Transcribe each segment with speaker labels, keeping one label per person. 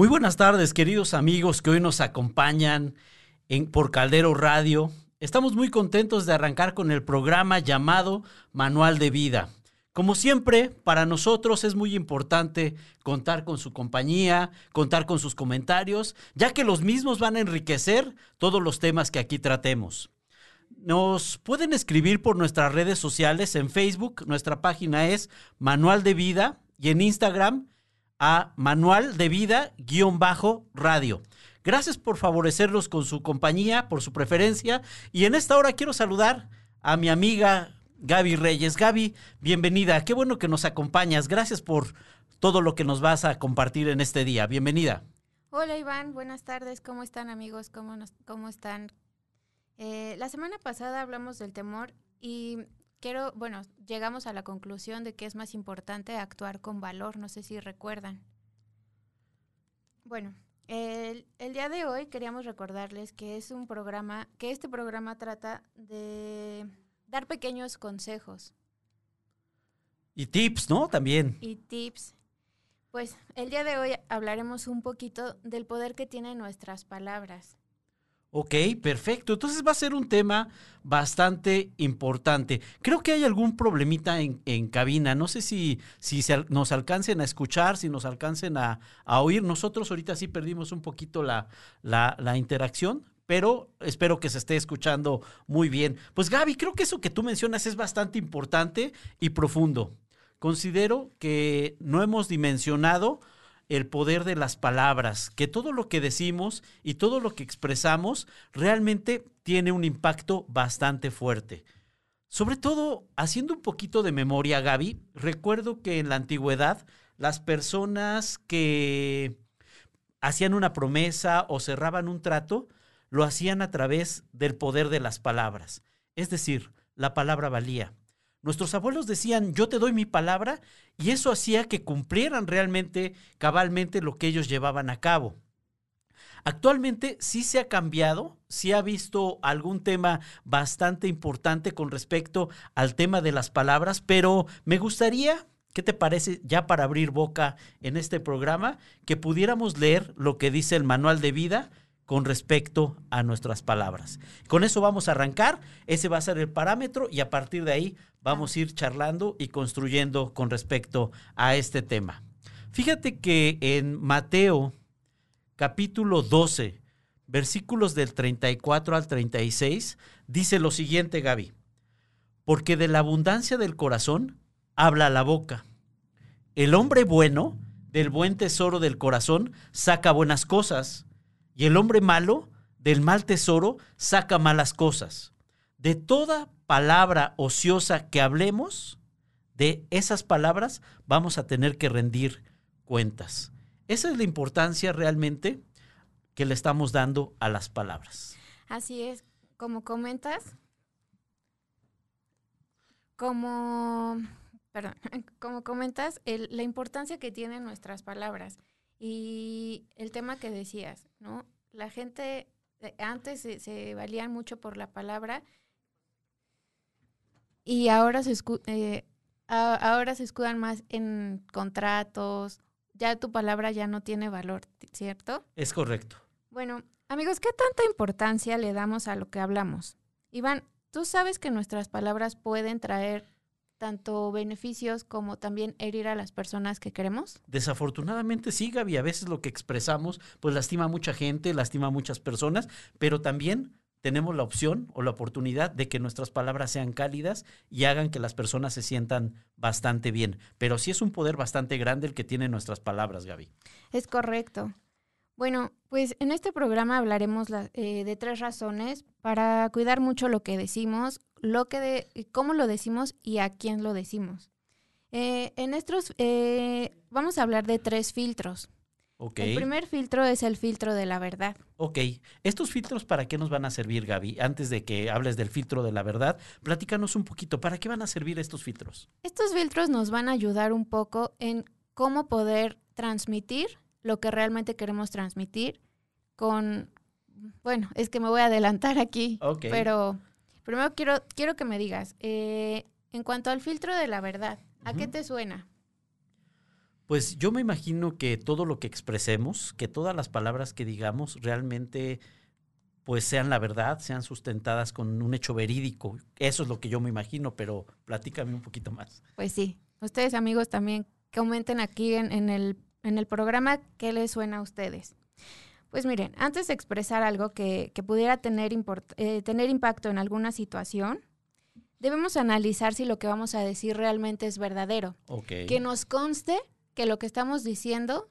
Speaker 1: Muy buenas tardes, queridos amigos que hoy nos acompañan en, por Caldero Radio. Estamos muy contentos de arrancar con el programa llamado Manual de Vida. Como siempre, para nosotros es muy importante contar con su compañía, contar con sus comentarios, ya que los mismos van a enriquecer todos los temas que aquí tratemos. Nos pueden escribir por nuestras redes sociales en Facebook, nuestra página es Manual de Vida y en Instagram a Manual de Vida-radio. Gracias por favorecerlos con su compañía, por su preferencia. Y en esta hora quiero saludar a mi amiga Gaby Reyes. Gaby, bienvenida. Qué bueno que nos acompañas. Gracias por todo lo que nos vas a compartir en este día. Bienvenida.
Speaker 2: Hola Iván, buenas tardes. ¿Cómo están amigos? ¿Cómo, cómo están? Eh, la semana pasada hablamos del temor y quiero, bueno, llegamos a la conclusión de que es más importante actuar con valor. No sé si recuerdan. Bueno, el, el, día de hoy queríamos recordarles que es un programa, que este programa trata de dar pequeños consejos.
Speaker 1: Y tips, ¿no? También.
Speaker 2: Y tips. Pues el día de hoy hablaremos un poquito del poder que tienen nuestras palabras.
Speaker 1: Ok, perfecto. Entonces va a ser un tema bastante importante. Creo que hay algún problemita en, en cabina. No sé si, si nos alcancen a escuchar, si nos alcancen a, a, oír. Nosotros ahorita sí perdimos un poquito la, la, la interacción, pero espero que se esté escuchando muy bien. Pues Gaby, creo que eso que tú mencionas es bastante importante y profundo. Considero que no hemos dimensionado el poder de las palabras, que todo lo que decimos y todo lo que expresamos realmente tiene un impacto bastante fuerte. Sobre todo, haciendo un poquito de memoria, Gaby, recuerdo que en la antigüedad las personas que hacían una promesa o cerraban un trato, lo hacían a través del poder de las palabras. Es decir, la palabra valía. Nuestros abuelos decían, yo te doy mi palabra, y eso hacía que cumplieran realmente, cabalmente, lo que ellos llevaban a cabo. Actualmente sí se ha cambiado, sí ha visto algún tema bastante importante con respecto al tema de las palabras, pero me gustaría, ¿qué te parece ya para abrir boca en este programa, que pudiéramos leer lo que dice el manual de vida con respecto a nuestras palabras. Con eso vamos a arrancar, ese va a ser el parámetro y a partir de ahí vamos a ir charlando y construyendo con respecto a este tema. Fíjate que en Mateo capítulo 12, versículos del 34 al 36, dice lo siguiente, Gaby, porque de la abundancia del corazón habla la boca. El hombre bueno, del buen tesoro del corazón, saca buenas cosas y el hombre malo del mal tesoro saca malas cosas. De toda palabra ociosa que hablemos, de esas palabras vamos a tener que rendir cuentas. Esa es la importancia realmente que le estamos dando a las palabras.
Speaker 2: Así es, como comentas, como, perdón, como comentas, la importancia que tienen nuestras palabras. Y el tema que decías, ¿no? La gente eh, antes se, valían mucho por la palabra y ahora se, eh, ahora se escudan más en contratos, ya tu palabra ya no tiene valor, ¿cierto?
Speaker 1: Es correcto.
Speaker 2: Bueno, amigos, ¿qué tanta importancia le damos a lo que hablamos? Iván, ¿tú sabes que nuestras palabras pueden traer tanto beneficios como también herir a las personas que queremos?
Speaker 1: Desafortunadamente sí, Gaby, a veces lo que expresamos pues lastima a mucha gente, lastima a muchas personas, pero también tenemos la opción o la oportunidad de que nuestras palabras sean cálidas y hagan que las personas se sientan bastante bien. Pero sí es un poder bastante grande el que tienen nuestras palabras, Gaby.
Speaker 2: Es correcto. Bueno, pues en este programa hablaremos eh, de tres razones para cuidar mucho lo que decimos, lo que de, cómo lo decimos y a quién lo decimos. Eh, en estos eh, vamos a hablar de tres filtros. El primer filtro es el filtro de la verdad.
Speaker 1: Ok. ¿Estos filtros para qué nos van a servir, Gaby? Antes de que hables del filtro de la verdad, platícanos un poquito. ¿Para qué van a servir estos filtros?
Speaker 2: Estos filtros nos van a ayudar un poco en cómo poder transmitir lo que realmente queremos transmitir con, bueno, es que me voy a adelantar aquí, pero primero quiero, quiero que me digas, eh, en cuanto al filtro de la verdad, ¿a qué te suena?
Speaker 1: Pues yo me imagino que todo lo que expresemos, que todas las palabras que digamos realmente pues sean la verdad, sean sustentadas con un hecho verídico. Eso es lo que yo me imagino, pero platícame un poquito más.
Speaker 2: Pues sí, ustedes amigos también comenten aquí en, el, en el programa qué les suena a ustedes. Pues miren, antes de expresar algo que, pudiera tener, eh, tener impacto en alguna situación, debemos analizar si lo que vamos a decir realmente es verdadero. Que nos conste que lo que estamos diciendo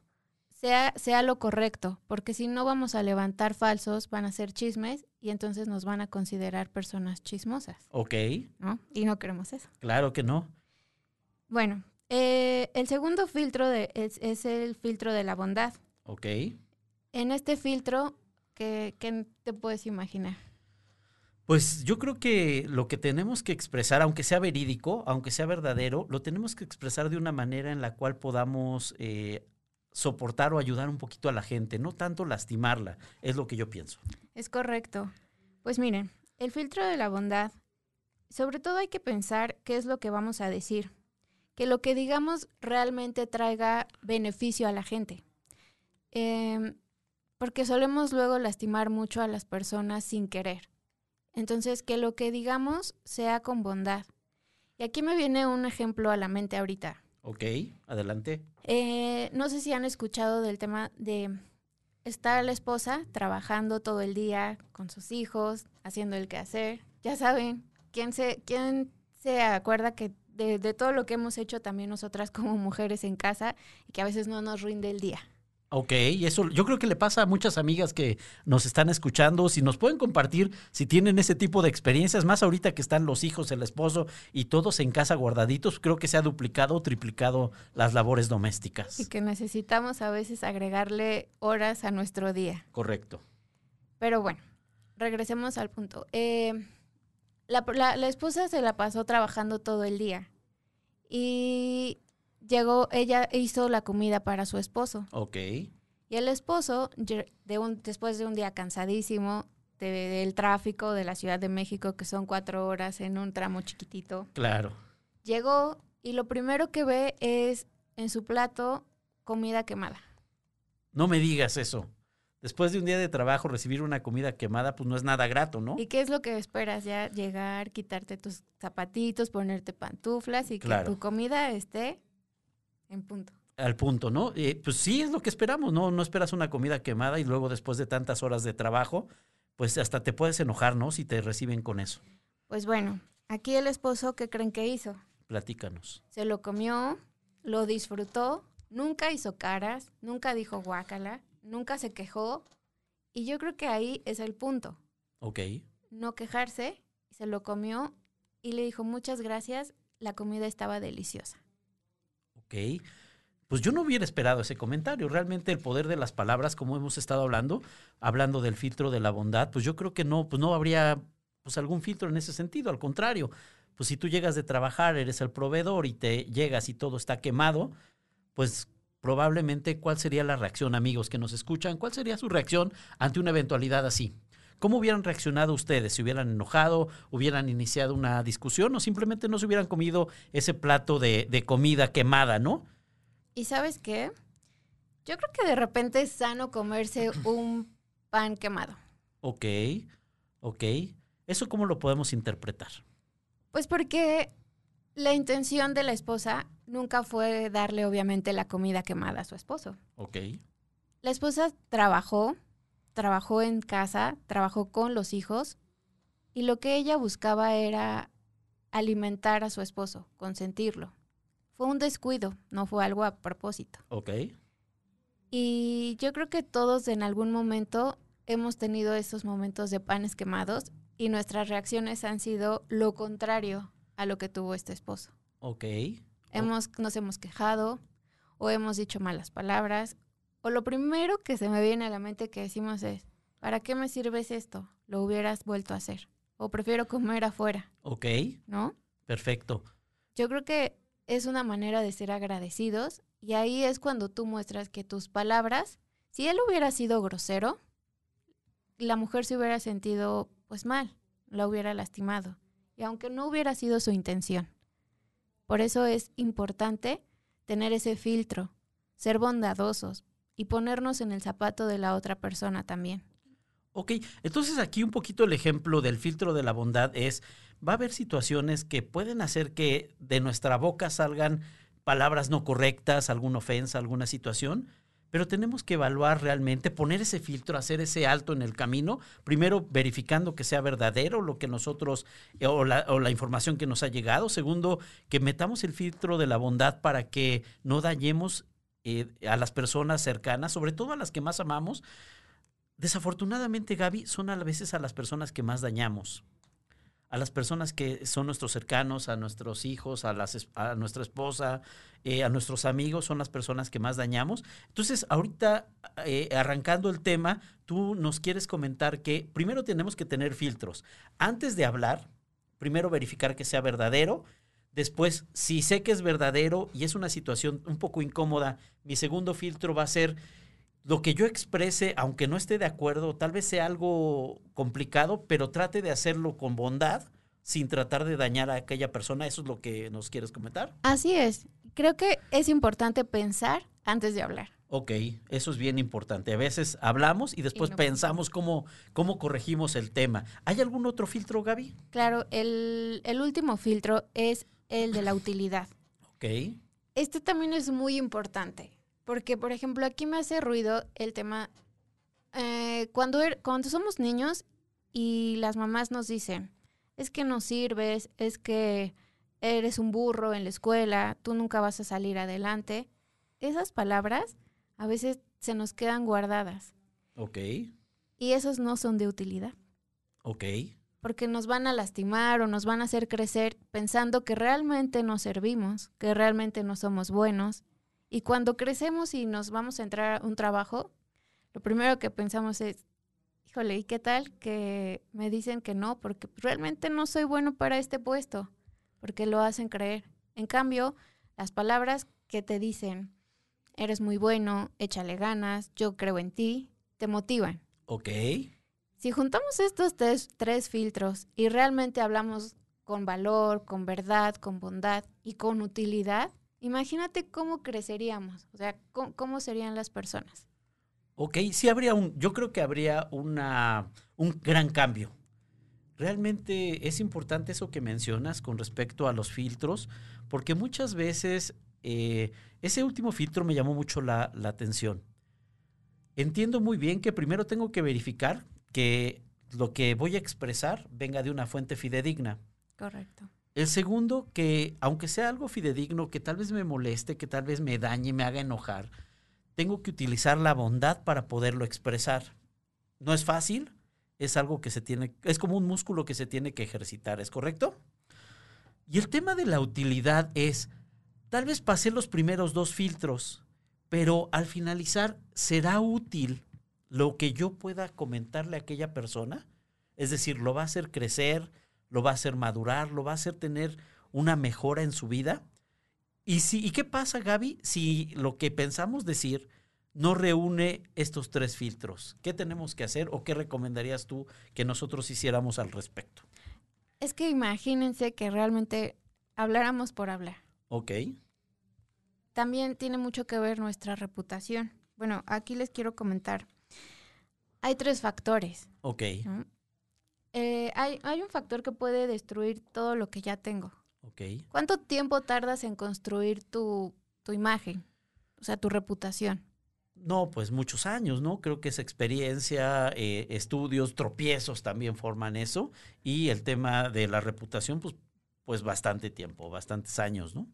Speaker 2: sea, sea lo correcto, porque si no vamos a levantar falsos, van a ser chismes y entonces nos van a considerar personas chismosas.
Speaker 1: Ok.
Speaker 2: ¿no? Y no queremos eso.
Speaker 1: Claro que no.
Speaker 2: Bueno, eh, el segundo filtro de, es, es, el filtro de la bondad.
Speaker 1: Ok.
Speaker 2: En este filtro, ¿qué, te puedes imaginar?
Speaker 1: Pues yo creo que lo que tenemos que expresar, aunque sea verídico, aunque sea verdadero, lo tenemos que expresar de una manera en la cual podamos eh, soportar o ayudar un poquito a la gente, no tanto lastimarla, es lo que yo pienso.
Speaker 2: Es correcto. Pues miren, el filtro de la bondad, sobre todo hay que pensar qué es lo que vamos a decir, que lo que digamos realmente traiga beneficio a la gente. Eh, porque solemos luego lastimar mucho a las personas sin querer. Entonces, que lo que digamos sea con bondad. Y aquí me viene un ejemplo a la mente ahorita.
Speaker 1: Ok, adelante.
Speaker 2: Eh, no sé si han escuchado del tema de estar la esposa trabajando todo el día con sus hijos, haciendo el quehacer. Ya saben, ¿quién se, quién se acuerda que de, de todo lo que hemos hecho también nosotras como mujeres en casa y que a veces no nos rinde el día?
Speaker 1: Ok, y eso yo creo que le pasa a muchas amigas que nos están escuchando. Si nos pueden compartir si tienen ese tipo de experiencias, más ahorita que están los hijos, el esposo y todos en casa guardaditos, creo que se ha duplicado o triplicado las labores domésticas.
Speaker 2: Y que necesitamos a veces agregarle horas a nuestro día.
Speaker 1: Correcto.
Speaker 2: Pero bueno, regresemos al punto. Eh, la, la esposa se la pasó trabajando todo el día. Y llegó, ella hizo la comida para su esposo.
Speaker 1: Ok.
Speaker 2: Y el esposo, de un, después de un día cansadísimo del tráfico de la Ciudad de México, que son cuatro horas en un tramo chiquitito.
Speaker 1: Claro.
Speaker 2: Llegó y lo primero que ve es en su plato comida quemada.
Speaker 1: No me digas eso. Después de un día de trabajo, recibir una comida quemada, pues no es nada grato, ¿no?
Speaker 2: ¿Y qué es lo que esperas? Ya llegar, quitarte tus zapatitos, ponerte pantuflas y que tu comida esté en punto.
Speaker 1: Al punto, ¿no? Eh, pues sí, es lo que esperamos, ¿no? No esperas una comida quemada y luego después de tantas horas de trabajo, pues hasta te puedes enojar, ¿no? Si te reciben con eso.
Speaker 2: Pues bueno, aquí el esposo, ¿qué creen que hizo?
Speaker 1: Platícanos.
Speaker 2: Se lo comió, lo disfrutó, nunca hizo caras, nunca dijo guácala, nunca se quejó. Y yo creo que ahí es el punto.
Speaker 1: Ok.
Speaker 2: No quejarse, se lo comió y le dijo muchas gracias, la comida estaba deliciosa.
Speaker 1: Ok. Pues yo no hubiera esperado ese comentario. Realmente el poder de las palabras, como hemos estado hablando, hablando del filtro de la bondad, pues yo creo que no, pues no habría pues algún filtro en ese sentido. Al contrario, pues si tú llegas de trabajar, eres el proveedor y te llegas y todo está quemado, pues probablemente cuál sería la reacción, amigos que nos escuchan, cuál sería su reacción ante una eventualidad así. ¿Cómo hubieran reaccionado ustedes? ¿Se hubieran enojado? ¿Hubieran iniciado una discusión? ¿O simplemente no se hubieran comido ese plato de, comida quemada, no?
Speaker 2: ¿Y sabes qué? Yo creo que de repente es sano comerse un pan quemado.
Speaker 1: Ok, ok. ¿Eso cómo lo podemos interpretar?
Speaker 2: Pues porque la intención de la esposa nunca fue darle obviamente la comida quemada a su esposo.
Speaker 1: Ok.
Speaker 2: La esposa trabajó, trabajó en casa, trabajó con los hijos y lo que ella buscaba era alimentar a su esposo, consentirlo. Fue un descuido, no fue algo a propósito.
Speaker 1: Ok.
Speaker 2: Y yo creo que todos en algún momento hemos tenido esos momentos de panes quemados y nuestras reacciones han sido lo contrario a lo que tuvo este esposo.
Speaker 1: Ok.
Speaker 2: Hemos, nos hemos quejado o hemos dicho malas palabras o lo primero que se me viene a la mente que decimos es, ¿para qué me sirves esto? Lo hubieras vuelto a hacer. O prefiero comer afuera.
Speaker 1: Ok.
Speaker 2: ¿No?
Speaker 1: Perfecto.
Speaker 2: Yo creo que es una manera de ser agradecidos y ahí es cuando tú muestras que tus palabras, si él hubiera sido grosero, la mujer se hubiera sentido pues mal, la hubiera lastimado. Y aunque no hubiera sido su intención. Por eso es importante tener ese filtro ser bondadosos y ponernos en el zapato de la otra persona también.
Speaker 1: Ok, entonces aquí un poquito el ejemplo del filtro de la bondad es, va a haber situaciones que pueden hacer que de nuestra boca salgan palabras no correctas, alguna ofensa, alguna situación, pero tenemos que evaluar realmente, poner ese filtro, hacer ese alto en el camino, primero verificando que sea verdadero lo que nosotros eh, o la, o la, información que nos ha llegado, segundo, que metamos el filtro de la bondad para que no dañemos eh, a las personas cercanas, sobre todo a las que más amamos. Desafortunadamente, Gaby, son a veces a las personas que más dañamos a las personas que son nuestros cercanos, a nuestros hijos, a, nuestra esposa, eh, a nuestros amigos, son las personas que más dañamos. Entonces, ahorita, eh, arrancando el tema, tú nos quieres comentar que primero tenemos que tener filtros. Antes de hablar, primero verificar que sea verdadero. Después, si sé que es verdadero y es una situación un poco incómoda, mi segundo filtro va a ser lo que yo exprese, aunque no esté de acuerdo, tal vez sea algo complicado, pero trate de hacerlo con bondad, sin tratar de dañar a aquella persona. ¿Eso es lo que nos quieres comentar?
Speaker 2: Así es. Creo que es importante pensar antes de hablar.
Speaker 1: Ok, eso es bien importante. A veces hablamos y después pensamos cómo, cómo corregimos el tema. ¿Hay algún otro filtro, Gaby?
Speaker 2: Claro, el, el último filtro es el de la utilidad.
Speaker 1: Ok.
Speaker 2: Este también es muy importante. Porque, por ejemplo, aquí me hace ruido el tema, eh, cuando, er, cuando somos niños y las mamás nos dicen, es que no sirves, es que eres un burro en la escuela, tú nunca vas a salir adelante. Esas palabras a veces se nos quedan guardadas.
Speaker 1: Ok.
Speaker 2: Y esos no son de utilidad.
Speaker 1: Ok.
Speaker 2: Porque nos van a lastimar o nos van a hacer crecer pensando que realmente no servimos, que realmente no somos buenos y cuando crecemos y nos vamos a entrar a un trabajo, lo primero que pensamos es, híjole, ¿y qué tal que me dicen que no? Porque realmente no soy bueno para este puesto, porque lo hacen creer. En cambio, las palabras que te dicen, eres muy bueno, échale ganas, yo creo en ti, te motivan.
Speaker 1: Ok.
Speaker 2: Si juntamos estos tres, tres filtros y realmente hablamos con valor, con verdad, con bondad y con utilidad, Imagínate cómo creceríamos, o sea, cómo, serían las personas.
Speaker 1: Ok, sí habría un, yo creo que habría una, un gran cambio. Realmente es importante eso que mencionas con respecto a los filtros, porque muchas veces eh, ese último filtro me llamó mucho la, la atención. Entiendo muy bien que primero tengo que verificar que lo que voy a expresar venga de una fuente fidedigna.
Speaker 2: Correcto.
Speaker 1: El segundo, que aunque sea algo fidedigno, que tal vez me moleste, que tal vez me dañe, me haga enojar, tengo que utilizar la bondad para poderlo expresar. No es fácil, es algo que se tiene, es como un músculo que se tiene que ejercitar, ¿es correcto? Y el tema de la utilidad es, tal vez pasé los primeros dos filtros, pero al finalizar, ¿será útil lo que yo pueda comentarle a aquella persona? Es decir, ¿lo va a hacer crecer? lo va a hacer madurar, lo va a hacer tener una mejora en su vida. ¿Y, si, ¿Y qué pasa, Gaby, si lo que pensamos decir no reúne estos tres filtros? ¿Qué tenemos que hacer o qué recomendarías tú que nosotros hiciéramos al respecto?
Speaker 2: Es que imagínense que realmente habláramos por hablar.
Speaker 1: Ok.
Speaker 2: También tiene mucho que ver nuestra reputación. Bueno, aquí les quiero comentar. Hay tres factores.
Speaker 1: Ok.
Speaker 2: Eh, hay, hay, un factor que puede destruir todo lo que ya tengo.
Speaker 1: Okay.
Speaker 2: ¿Cuánto tiempo tardas en construir tu, tu imagen? O sea, tu reputación.
Speaker 1: No, pues muchos años, ¿no? Creo que esa experiencia, eh, estudios, tropiezos también forman eso. Y el tema de la reputación, pues, pues bastante tiempo, bastantes años, ¿no?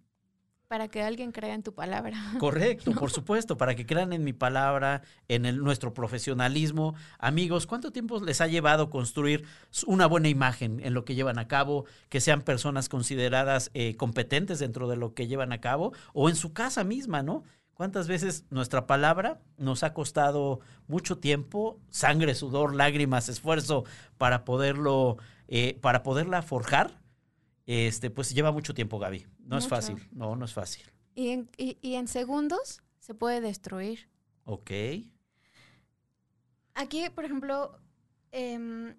Speaker 2: Para que alguien crea en tu palabra.
Speaker 1: Correcto, por supuesto, para que crean en mi palabra, en el, nuestro profesionalismo. Amigos, ¿cuánto tiempo les ha llevado construir una buena imagen en lo que llevan a cabo? Que sean personas consideradas eh, competentes dentro de lo que llevan a cabo o en su casa misma, ¿no? ¿Cuántas veces nuestra palabra nos ha costado mucho tiempo, sangre, sudor, lágrimas, esfuerzo para poderlo, eh, para poderla forjar? Este, pues lleva mucho tiempo, Gaby. No es fácil, no, no es fácil.
Speaker 2: Y en, y, en segundos se puede destruir.
Speaker 1: Ok.
Speaker 2: Aquí, por ejemplo, em,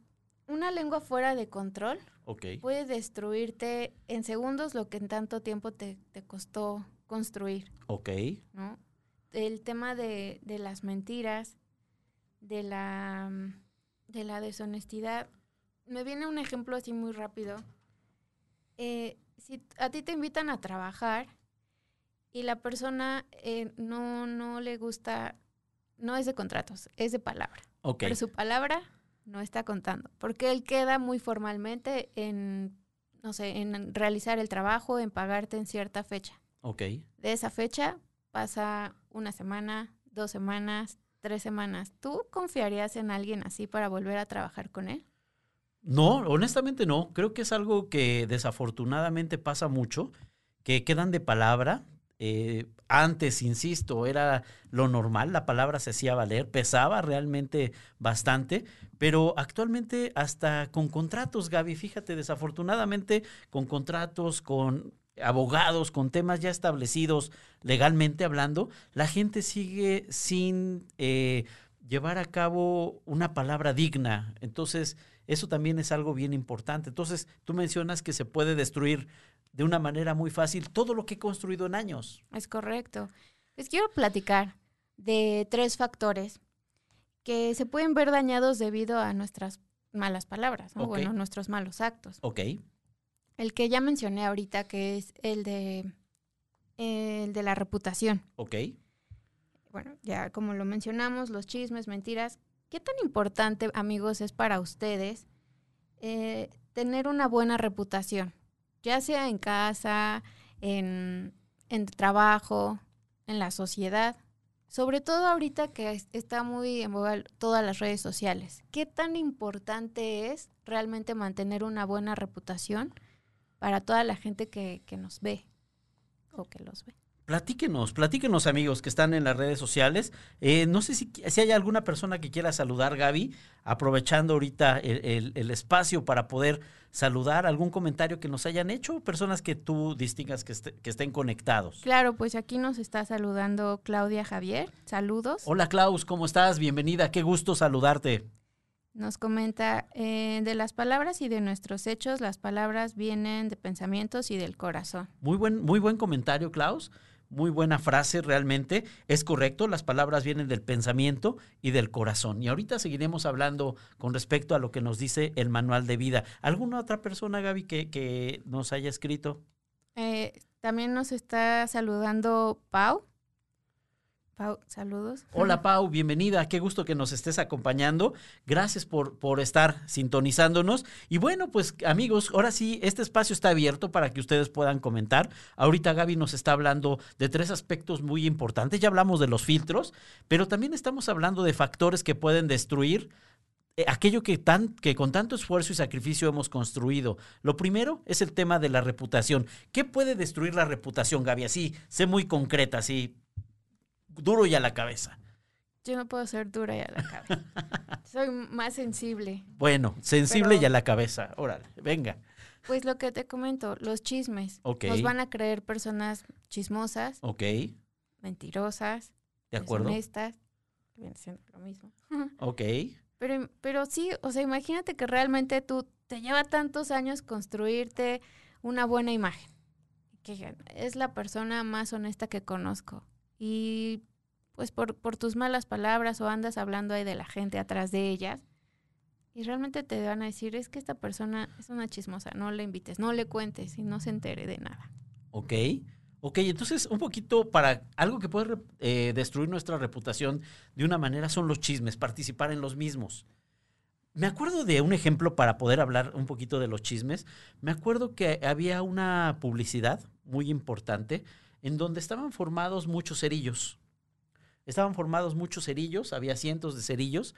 Speaker 2: una lengua fuera de control
Speaker 1: okay.
Speaker 2: puede destruirte en segundos lo que en tanto tiempo te, te costó construir.
Speaker 1: Ok.
Speaker 2: ¿no? el tema de, de las mentiras, de la, de la deshonestidad. Me viene un ejemplo así muy rápido. Eh, si a ti te invitan a trabajar y la persona eh, no, no le gusta, no es de contratos, es de palabra.
Speaker 1: Ok.
Speaker 2: Pero su palabra no está contando, porque él queda muy formalmente en, no sé, en realizar el trabajo, en pagarte en cierta fecha.
Speaker 1: Ok.
Speaker 2: De esa fecha pasa una semana, dos semanas, tres semanas. ¿Tú confiarías en alguien así para volver a trabajar con él?
Speaker 1: No, honestamente no. Creo que es algo que desafortunadamente pasa mucho, que quedan de palabra. Eh, antes, insisto, era lo normal, la palabra se hacía valer, pesaba realmente bastante, pero actualmente hasta con contratos, Gaby, fíjate, desafortunadamente con contratos, con abogados, con temas ya establecidos legalmente hablando, la gente sigue sin eh, llevar a cabo una palabra digna. Entonces, eso también es algo bien importante. Entonces, tú mencionas que se puede destruir de una manera muy fácil todo lo que he construido en años.
Speaker 2: Es correcto. Les quiero platicar de tres factores que se pueden ver dañados debido a nuestras malas palabras, ¿no?
Speaker 1: Ok.
Speaker 2: bueno, nuestros malos actos.
Speaker 1: Ok,
Speaker 2: El que ya mencioné ahorita, que es el de, el de la reputación.
Speaker 1: ok.
Speaker 2: Bueno, ya como lo mencionamos, los chismes, mentiras. ¿Qué tan importante, amigos, es para ustedes eh, tener una buena reputación? Ya sea en casa, en, en trabajo, en la sociedad. Sobre todo ahorita que es- está muy en todas las redes sociales. ¿Qué tan importante es realmente mantener una buena reputación para toda la gente que, que nos ve o que los ve?
Speaker 1: Platíquenos, platíquenos amigos que están en las redes sociales. Eh, no sé si, si hay alguna persona que quiera saludar, Gaby, aprovechando ahorita el, el- el espacio para poder saludar algún comentario que nos hayan hecho, personas que tú distingas que, este- que estén conectados.
Speaker 2: Claro, pues aquí nos está saludando Claudia Javier. Saludos.
Speaker 1: Hola Klaus, ¿cómo estás? Bienvenida, qué gusto saludarte.
Speaker 2: Nos comenta eh, de las palabras y de nuestros hechos. Las palabras vienen de pensamientos y del corazón.
Speaker 1: Muy buen, muy buen comentario, Klaus. Muy buena frase, realmente. Es correcto, las palabras vienen del pensamiento y del corazón. Y ahorita seguiremos hablando con respecto a lo que nos dice el manual de vida. ¿Alguna otra persona, Gaby, que, nos haya escrito?
Speaker 2: Eh, también nos está saludando Pau. Pau, saludos.
Speaker 1: Hola Pau, bienvenida, qué gusto que nos estés acompañando. Gracias por, por estar sintonizándonos. Y bueno, pues amigos, ahora sí, este espacio está abierto para que ustedes puedan comentar. Ahorita Gaby nos está hablando de tres aspectos muy importantes. Ya hablamos de los filtros, pero también estamos hablando de factores que pueden destruir eh, aquello que, tan, que con tanto esfuerzo y sacrificio hemos construido. Lo primero es el tema de la reputación. ¿Qué puede destruir la reputación, Gaby? Así, sé muy concreta, así, duro y a la cabeza.
Speaker 2: Yo no puedo ser dura y a la cabeza. Soy más sensible.
Speaker 1: Bueno, sensible
Speaker 2: Pero-
Speaker 1: y a la cabeza. Órale, venga.
Speaker 2: Pues lo que te comento, los chismes.
Speaker 1: Ok.
Speaker 2: Nos van a creer personas chismosas,
Speaker 1: Ok, de
Speaker 2: mentirosas,
Speaker 1: acuerdo.
Speaker 2: deshonestas. que viene siendo lo mismo.
Speaker 1: Ok,
Speaker 2: Pero, pero sí, o sea, imagínate que realmente tú te lleva tantos años construirte una buena imagen. Que es la persona más honesta que conozco. Y pues por, por tus malas palabras o andas hablando ahí de la gente atrás de ellas. Y realmente te van a decir, es que esta persona es una chismosa, no le invites, no le cuentes y no se entere de nada.
Speaker 1: ok. Ok, entonces un poquito para algo que puede eh, destruir nuestra reputación de una manera son los chismes, participar en los mismos. Me acuerdo de un ejemplo para poder hablar un poquito de los chismes. Me acuerdo que había una publicidad muy importante en donde estaban formados muchos cerillos. Estaban formados muchos cerillos, había cientos de cerillos,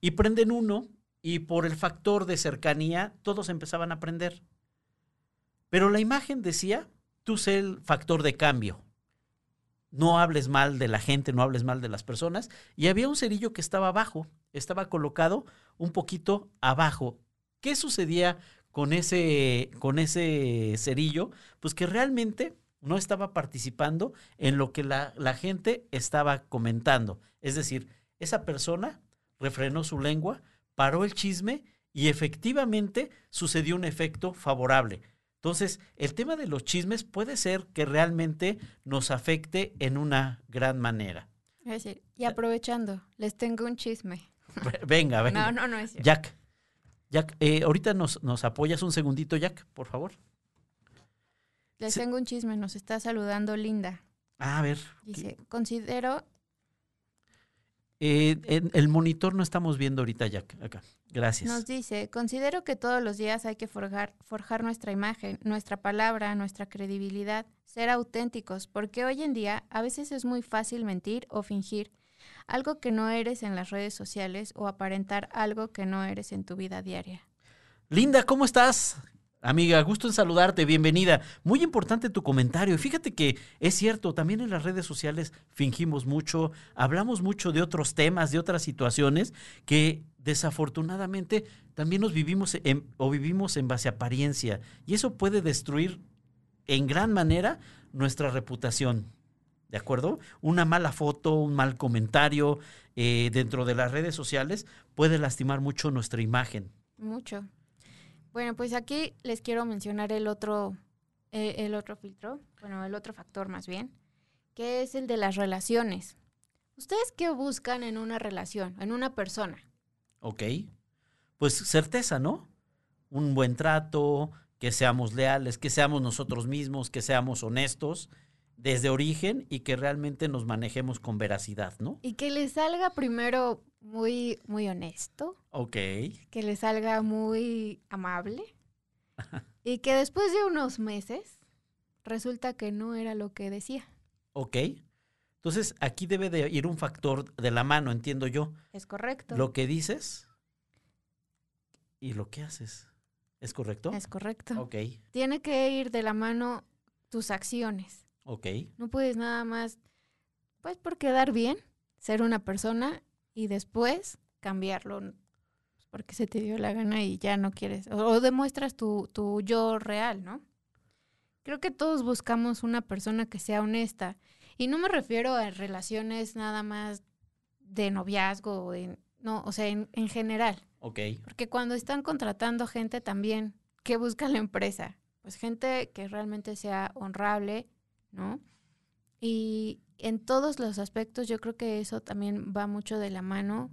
Speaker 1: y prenden uno y por el factor de cercanía todos empezaban a prender. Pero la imagen decía, tú sé el factor de cambio. No hables mal de la gente, no hables mal de las personas. Y había un cerillo que estaba abajo, estaba colocado un poquito abajo. ¿Qué sucedía con ese, con ese cerillo? Pues que realmente no estaba participando en lo que la, la gente estaba comentando. Es decir, esa persona refrenó su lengua, paró el chisme y efectivamente sucedió un efecto favorable. Entonces, el tema de los chismes puede ser que realmente nos afecte en una gran manera.
Speaker 2: Es decir, y aprovechando, les tengo un chisme.
Speaker 1: Venga, venga.
Speaker 2: No, no, no es cierto.
Speaker 1: Jack, Jack, eh, ahorita nos, nos apoyas un segundito, Jack, por favor.
Speaker 2: Les
Speaker 1: Sí.
Speaker 2: tengo un chisme, nos está saludando Linda.
Speaker 1: Ah, a ver.
Speaker 2: Dice, considero,
Speaker 1: eh, en el monitor no estamos viendo ahorita, Jack. Acá. Gracias.
Speaker 2: nos dice, considero que todos los días hay que forjar, forjar nuestra imagen, nuestra palabra, nuestra credibilidad, ser auténticos, porque hoy en día a veces es muy fácil mentir o fingir algo que no eres en las redes sociales o aparentar algo que no eres en tu vida diaria.
Speaker 1: Linda, ¿cómo estás? Amiga, gusto en saludarte, bienvenida. Muy importante tu comentario. Fíjate que es cierto, también en las redes sociales fingimos mucho, hablamos mucho de otros temas, de otras situaciones que desafortunadamente también nos vivimos en- o vivimos en base a apariencia. Y eso puede destruir en gran manera nuestra reputación. ¿De acuerdo? Una mala foto, un mal comentario eh, dentro de las redes sociales puede lastimar mucho nuestra imagen.
Speaker 2: Mucho. Bueno, pues aquí les quiero mencionar el otro, eh, el otro filtro, bueno, el otro factor más bien, que es el de las relaciones. ¿Ustedes qué buscan en una relación, en una persona?
Speaker 1: Ok. Pues certeza, ¿no? Un buen trato, que seamos leales, que seamos nosotros mismos, que seamos honestos desde origen y que realmente nos manejemos con veracidad, ¿no?
Speaker 2: Y que le salga primero muy, muy honesto,
Speaker 1: Ok.
Speaker 2: que le salga muy amable, y que después de unos meses resulta que no era lo que decía.
Speaker 1: Ok. Entonces, aquí debe de ir un factor de la mano, entiendo yo.
Speaker 2: Es correcto.
Speaker 1: Lo que dices y lo que haces. ¿Es correcto?
Speaker 2: Es correcto.
Speaker 1: Ok,
Speaker 2: Tiene que ir de la mano tus acciones.
Speaker 1: Ok.
Speaker 2: No puedes nada más, pues por quedar bien, ser una persona y después cambiarlo pues, porque se te dio la gana y ya no quieres, o, o demuestras tu, tu yo real, ¿no? Creo que todos buscamos una persona que sea honesta. Y no me refiero a relaciones nada más de noviazgo, o de- no, o sea, en, en general.
Speaker 1: Ok,
Speaker 2: Porque cuando están contratando gente también, ¿qué busca la empresa? Pues gente que realmente sea honrable, ¿no? Y en todos los aspectos yo creo que eso también va mucho de la mano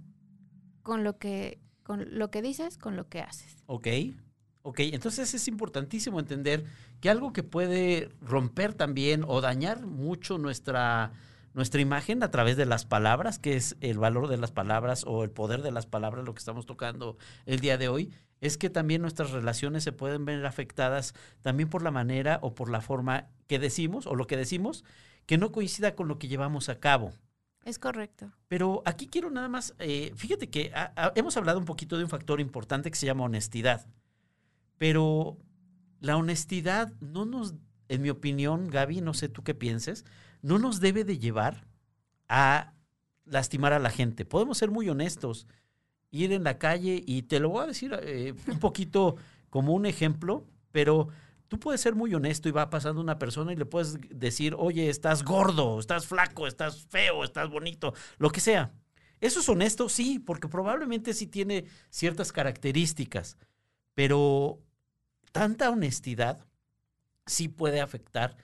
Speaker 2: con lo que, con lo que dices, con lo que haces.
Speaker 1: ok. Ok, entonces es importantísimo entender que algo que puede romper también o dañar mucho nuestra, nuestra imagen a través de las palabras, que es el valor de las palabras o el poder de las palabras, lo que estamos tocando el día de hoy, es que también nuestras relaciones se pueden ver afectadas también por la manera o por la forma que decimos o lo que decimos que no coincida con lo que llevamos a cabo.
Speaker 2: Es correcto.
Speaker 1: Pero aquí quiero nada más, eh, fíjate que hemos hablado un poquito de un factor importante que se llama honestidad. Pero la honestidad no nos, en mi opinión, Gaby, no sé tú qué pienses, no nos debe de llevar a lastimar a la gente. Podemos ser muy honestos, ir en la calle y te lo voy a decir eh, un poquito como un ejemplo, pero tú puedes ser muy honesto y va pasando una persona y le puedes decir, oye, estás gordo, estás flaco, estás feo, estás bonito, lo que sea. ¿Eso es honesto? Sí, porque probablemente sí tiene ciertas características, pero tanta honestidad sí puede afectar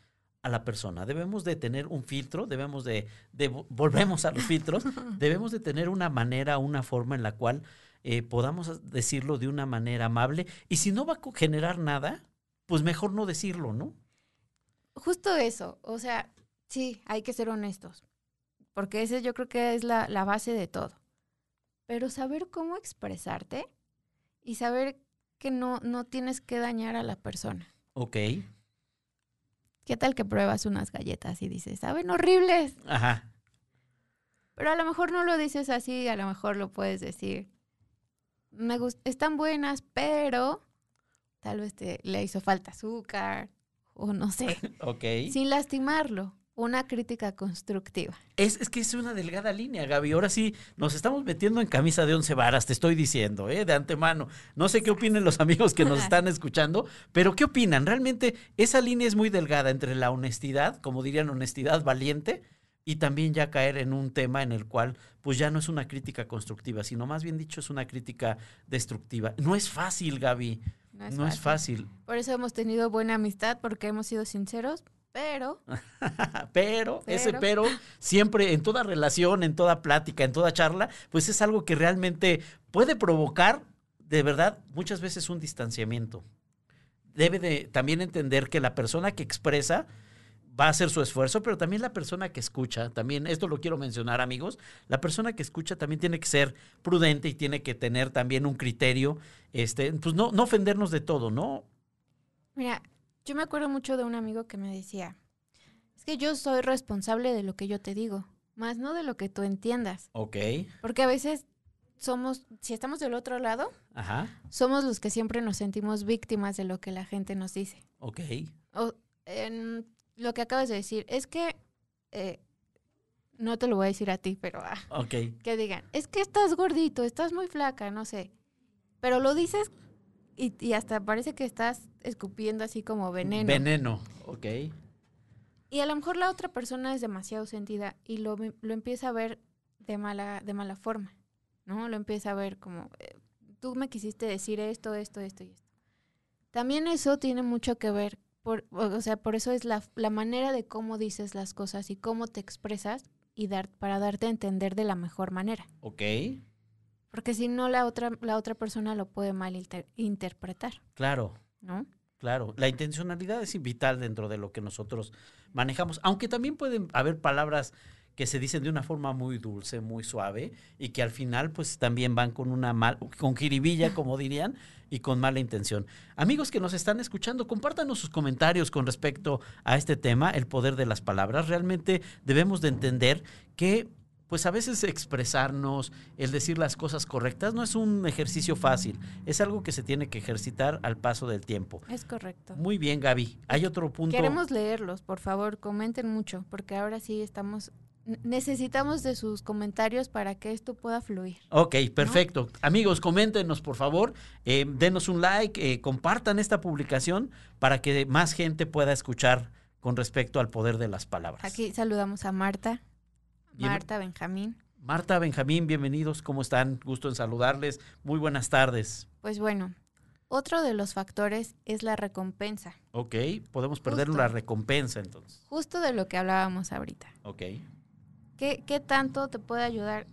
Speaker 1: a la persona. Debemos de tener un filtro, debemos de, de volvemos a los filtros, debemos de tener una manera, una forma en la cual eh, podamos decirlo de una manera amable y si no va a generar nada, pues mejor no decirlo, ¿no?
Speaker 2: Justo eso, o sea, sí, hay que ser honestos, porque ese yo creo que es la, la base de todo. Pero saber cómo expresarte y saber que no, no tienes que dañar a la persona.
Speaker 1: Ok.
Speaker 2: ¿Qué tal que pruebas unas galletas y dices, saben horribles?
Speaker 1: Ajá.
Speaker 2: Pero a lo mejor no lo dices así, a lo mejor lo puedes decir. Me están buenas, pero tal vez te le hizo falta azúcar o no sé,
Speaker 1: Ok.
Speaker 2: sin lastimarlo. Una crítica constructiva.
Speaker 1: Es, es que es una delgada línea, Gaby. Ahora sí, nos estamos metiendo en camisa de once varas, te estoy diciendo, ¿eh? de antemano. No sé qué opinen los amigos que nos están escuchando, pero ¿qué opinan? Realmente esa línea es muy delgada entre la honestidad, como dirían, honestidad valiente, y también ya caer en un tema en el cual, pues ya no es una crítica constructiva, sino más bien dicho, es una crítica destructiva. No es fácil, Gaby. No es, fácil.
Speaker 2: Por eso hemos tenido buena amistad, porque hemos sido sinceros, pero...
Speaker 1: pero, ese pero, siempre en toda relación, en toda plática, en toda charla, pues es algo que realmente puede provocar, de verdad, muchas veces un distanciamiento. Debe de también entender que la persona que expresa va a hacer su esfuerzo, pero también la persona que escucha, también, esto lo quiero mencionar amigos, la persona que escucha también tiene que ser prudente y tiene que tener también un criterio, este, pues no, no ofendernos de todo, ¿no?
Speaker 2: Mira, yo me acuerdo mucho de un amigo que me decía, es que yo soy responsable de lo que yo te digo, más no de lo que tú entiendas.
Speaker 1: Ok.
Speaker 2: Porque a veces somos, si estamos del otro lado, somos los que siempre nos sentimos víctimas de lo que la gente nos dice.
Speaker 1: Ok.
Speaker 2: O, en lo que acabas de decir, es que, eh, no te lo voy a decir a ti, pero
Speaker 1: ah,
Speaker 2: que digan, es que estás gordito, estás muy flaca, no sé. Pero lo dices y, hasta parece que estás escupiendo así como veneno.
Speaker 1: Veneno, ok.
Speaker 2: Y a lo mejor la otra persona es demasiado sentida y lo, lo empieza a ver de mala, de mala forma, ¿no? Lo empieza a ver como, eh, tú me quisiste decir esto, esto, esto y esto. También eso tiene mucho que ver, por, o sea, por eso es la, la manera de cómo dices las cosas y cómo te expresas y dar, para darte a entender de la mejor manera.
Speaker 1: Ok.
Speaker 2: Porque si no, la otra, la otra persona lo puede mal interpretar.
Speaker 1: Claro.
Speaker 2: ¿No?
Speaker 1: Claro. La intencionalidad es vital dentro de lo que nosotros manejamos. Aunque también pueden haber palabras que se dicen de una forma muy dulce, muy suave, y que al final, pues también van con una mal, con jiribilla, como dirían, y con mala intención. Amigos que nos están escuchando, compártanos sus comentarios con respecto a este tema, el poder de las palabras. Realmente debemos de entender que pues a veces expresarnos, el decir las cosas correctas, no es un ejercicio fácil, es algo que se tiene que ejercitar al paso del tiempo.
Speaker 2: Es correcto.
Speaker 1: Muy bien, Gaby. Hay otro punto.
Speaker 2: Queremos leerlos, por favor, comenten mucho, porque ahora sí estamos necesitamos de sus comentarios para que esto pueda fluir.
Speaker 1: Ok, perfecto. Amigos, coméntenos por favor, eh, denos un like, eh, compartan esta publicación para que más gente pueda escuchar con respecto al poder de las palabras.
Speaker 2: Aquí saludamos a Marta. Marta Benjamín.
Speaker 1: Marta Benjamín, bienvenidos, ¿cómo están? Gusto en saludarles. Muy buenas tardes.
Speaker 2: Pues bueno, otro de los factores es la recompensa.
Speaker 1: Ok, podemos perder la recompensa entonces.
Speaker 2: Justo de lo que hablábamos ahorita.
Speaker 1: Ok.
Speaker 2: ¿Qué, qué tanto te puede ayudar?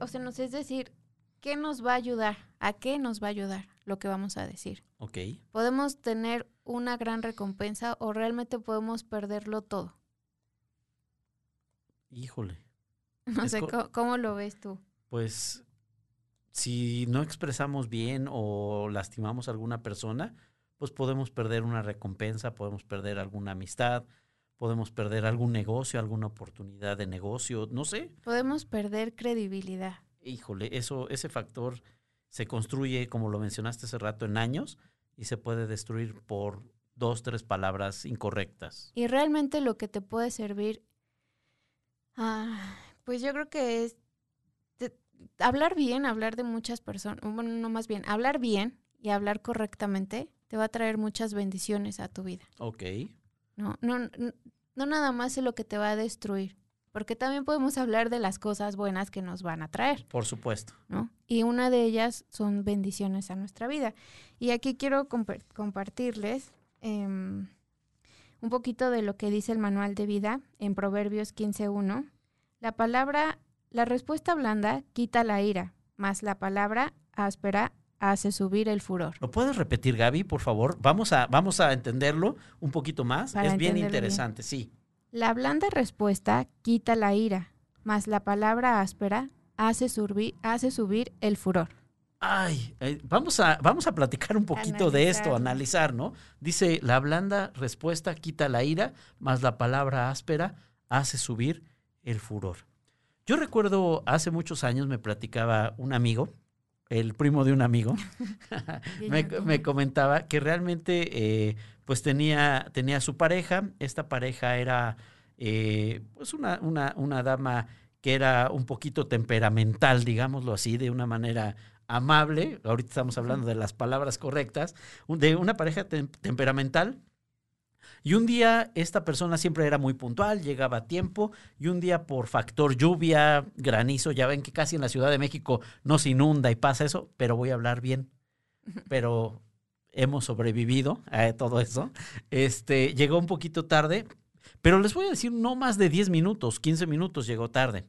Speaker 2: o sea, es decir, ¿qué nos va a ayudar? ¿A qué nos va a ayudar lo que vamos a decir?
Speaker 1: Ok.
Speaker 2: Podemos tener una gran recompensa o realmente podemos perderlo todo.
Speaker 1: Híjole.
Speaker 2: No sé, ¿cómo, lo ves tú?
Speaker 1: Pues si no expresamos bien o lastimamos a alguna persona, pues podemos perder una recompensa, podemos perder alguna amistad, podemos perder algún negocio, alguna oportunidad de negocio, no sé.
Speaker 2: Podemos perder credibilidad.
Speaker 1: Híjole, eso, ese factor se construye, como lo mencionaste hace rato, en años y se puede destruir por dos, tres palabras incorrectas.
Speaker 2: Y realmente lo que te puede servir, ah, pues yo creo que es hablar bien, hablar de muchas personas, bueno, no más bien, hablar bien y hablar correctamente te va a traer muchas bendiciones a tu vida.
Speaker 1: Ok.
Speaker 2: No, no, no, nada más es lo que te va a destruir, porque también podemos hablar de las cosas buenas que nos van a traer.
Speaker 1: Por supuesto.
Speaker 2: ¿no? Y una de ellas son bendiciones a nuestra vida. Y aquí quiero compartirles em, un poquito de lo que dice el manual de vida en Proverbios 15.1 la palabra, la respuesta blanda quita la ira, más la palabra áspera hace subir el furor.
Speaker 1: ¿Lo puedes repetir, Gaby, por favor? Vamos a, vamos a entenderlo un poquito más. es bien interesante, sí.
Speaker 2: La blanda respuesta quita la ira, más la palabra áspera hace, subir, hace subir el furor.
Speaker 1: Ay, eh, vamos, a, vamos a platicar un poquito de esto, analizar, ¿no? Dice, la blanda respuesta quita la ira, más la palabra áspera hace subir el furor. Yo recuerdo hace muchos años me platicaba un amigo, el primo de un amigo, me, comentaba que realmente eh, pues tenía, tenía su pareja, esta pareja era eh, pues una, una, una dama que era un poquito temperamental, digámoslo así, de una manera amable, ahorita estamos hablando de las palabras correctas, de una pareja temperamental, y un día esta persona siempre era muy puntual, llegaba a tiempo, y un día por factor lluvia, granizo, ya ven que casi en la Ciudad de México no se inunda y pasa eso, pero voy a hablar bien. Pero hemos sobrevivido a todo eso. Este, llegó un poquito tarde, pero les voy a decir, no más de 10 minutos, 15 minutos llegó tarde.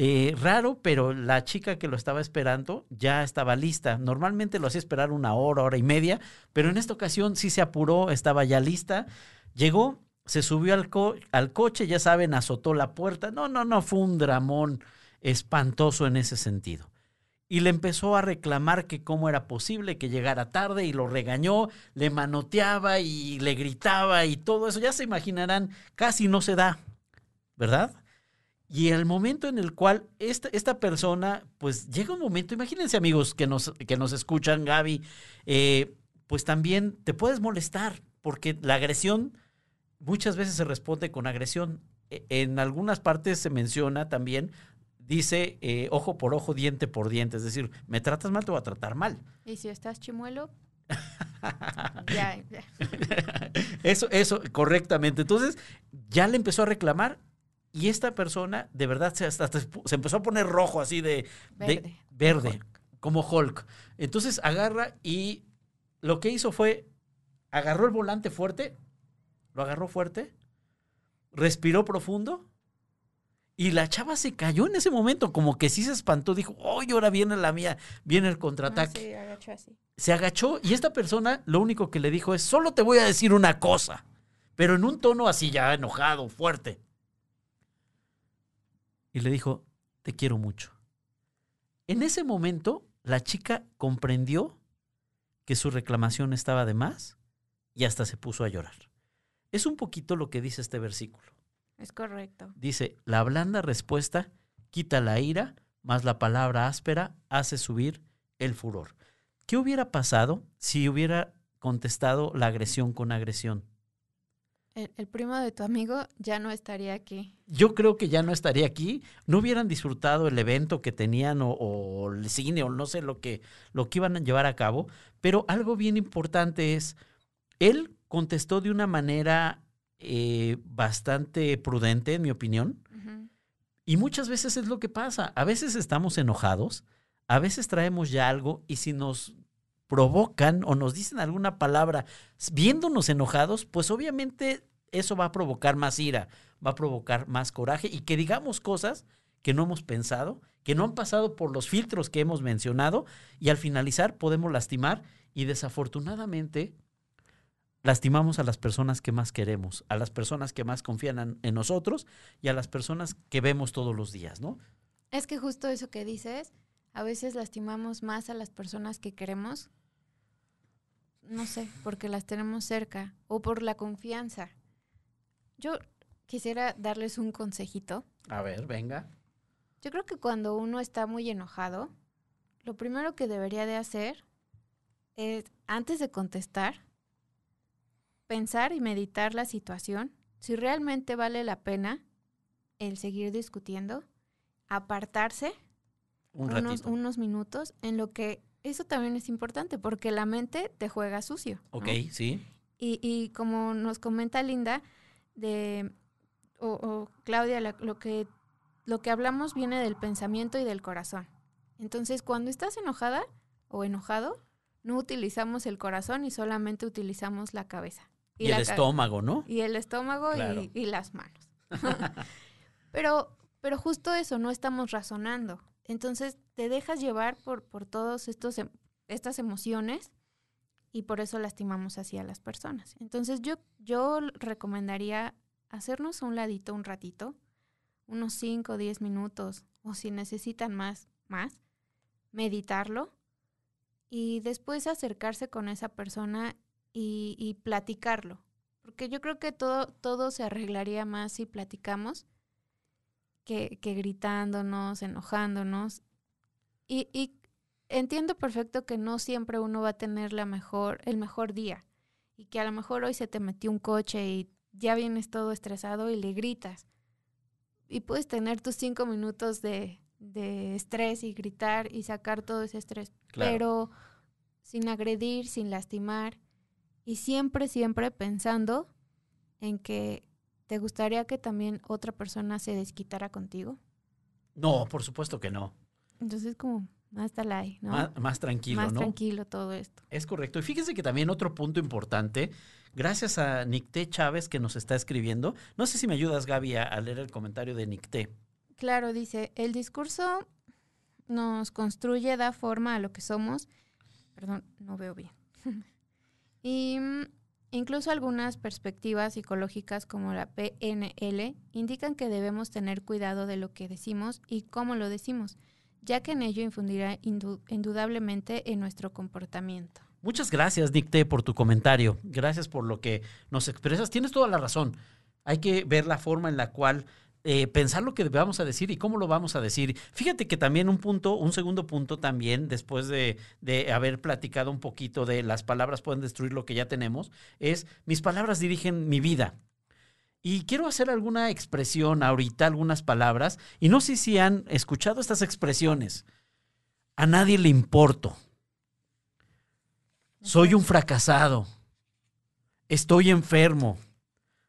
Speaker 1: Eh, raro, pero la chica que lo estaba esperando ya estaba lista. Normalmente lo hacía esperar una hora, hora y media, pero en esta ocasión sí se apuró, estaba ya lista. Llegó, se subió al, al coche, ya saben, azotó la puerta. No, no, no, fue un dramón espantoso en ese sentido. Y le empezó a reclamar que cómo era posible que llegara tarde y lo regañó, le manoteaba y le gritaba y todo eso. Ya se imaginarán, casi no se da, ¿verdad? Y el momento en el cual esta, esta persona, pues llega un momento, imagínense amigos que nos, que nos escuchan, Gaby, eh, pues también te puedes molestar, porque la agresión muchas veces se responde con agresión. E, en algunas partes se menciona también, dice eh, ojo por ojo, diente por diente, es decir, me tratas mal, te voy a tratar mal.
Speaker 2: Y si estás chimuelo, ya,
Speaker 1: ya. Eso, eso, correctamente. Entonces, ya le empezó a reclamar y esta persona, de verdad, se, se empezó a poner rojo así de verde, verde como Hulk. Entonces agarra y lo que hizo fue, agarró el volante fuerte, lo agarró fuerte, respiró profundo y la chava se cayó en ese momento, como que sí se espantó, dijo, ¡oh, ahora viene la mía! Viene el contraataque. agachó así. Se agachó y esta persona lo único que le dijo es, solo te voy a decir una cosa, pero en un tono así ya enojado, fuerte y le dijo, te quiero mucho. En ese momento, la chica comprendió que su reclamación estaba de más y hasta se puso a llorar. Es un poquito lo que dice este versículo.
Speaker 2: Es correcto.
Speaker 1: Dice, la blanda respuesta quita la ira, más la palabra áspera hace subir el furor. ¿Qué hubiera pasado si hubiera contestado la agresión con agresión?
Speaker 2: El, primo de tu amigo ya no estaría aquí.
Speaker 1: Yo creo que ya no estaría aquí. No hubieran disfrutado el evento que tenían o, el cine o no sé lo que, lo que iban a llevar a cabo. Pero algo bien importante es, él contestó de una manera eh, bastante prudente, en mi opinión. Y muchas veces es lo que pasa. A veces estamos enojados, a veces traemos ya algo y si nos provocan o nos dicen alguna palabra viéndonos enojados, pues obviamente eso va a provocar más ira, va a provocar más coraje y que digamos cosas que no hemos pensado, que no han pasado por los filtros que hemos mencionado y al finalizar podemos lastimar y desafortunadamente lastimamos a las personas que más queremos, a las personas que más confían en nosotros y a las personas que vemos todos los días, ¿no?
Speaker 2: Es que justo eso que dices, a veces lastimamos más a las personas que queremos, no sé, porque las tenemos cerca o por la confianza. Yo quisiera darles un consejito.
Speaker 1: A ver, venga.
Speaker 2: Yo creo que cuando uno está muy enojado, lo primero que debería de hacer es, antes de contestar, pensar y meditar la situación, si realmente vale la pena el seguir discutiendo, apartarse unos, unos, minutos en lo que eso también es importante porque la mente te juega sucio.
Speaker 1: Ok, sí.
Speaker 2: Y, y como nos comenta Linda, de, o, Claudia, lo, que, lo que hablamos viene del pensamiento y del corazón. Entonces, cuando estás enojada o enojado, no utilizamos el corazón y solamente utilizamos la cabeza.
Speaker 1: Y, el estómago, ¿no?
Speaker 2: Y el estómago y, las manos. pero, pero justo eso, no estamos razonando. Entonces, te dejas llevar por, por todas em, estas emociones y por eso lastimamos así a las personas. Entonces yo, yo recomendaría hacernos un ladito un ratito, unos 5 o 10 minutos, o si necesitan más, más, meditarlo y después acercarse con esa persona y, y platicarlo. Porque yo creo que todo, todo se arreglaría más si platicamos que, que gritándonos, enojándonos. Y, y entiendo perfecto que no siempre uno va a tener la mejor, el mejor día y que a lo mejor hoy se te metió un coche y ya vienes todo estresado y le gritas. Y puedes tener tus cinco minutos de, de estrés y gritar y sacar todo ese estrés, pero sin agredir, sin lastimar y siempre, siempre pensando en que te gustaría que también otra persona se desquitara contigo.
Speaker 1: No, por supuesto que no.
Speaker 2: Entonces como más talay, ¿no?
Speaker 1: Más, más tranquilo,
Speaker 2: Más
Speaker 1: ¿no?
Speaker 2: tranquilo todo esto.
Speaker 1: Es correcto. Y fíjese que también otro punto importante, gracias a Nicté Chávez que nos está escribiendo, no sé si me ayudas, Gaby, a, a leer el comentario de Nicté.
Speaker 2: Claro, dice, el discurso nos construye, da forma a lo que somos. Perdón, no veo bien. y mm, incluso algunas perspectivas psicológicas como la PNL indican que debemos tener cuidado de lo que decimos y cómo lo decimos, ya que en ello infundirá indu- indudablemente en nuestro comportamiento.
Speaker 1: Muchas gracias, Nicté, por tu comentario. Gracias por lo que nos expresas. Tienes toda la razón. Hay que ver la forma en la cual eh, pensar lo que vamos a decir y cómo lo vamos a decir. Fíjate que también un punto, un segundo punto también, después de, de haber platicado un poquito de las palabras pueden destruir lo que ya tenemos, es mis palabras dirigen mi vida. Y quiero hacer alguna expresión ahorita, algunas palabras, y no sé si han escuchado estas expresiones. A nadie le importo. Soy un fracasado. Estoy enfermo.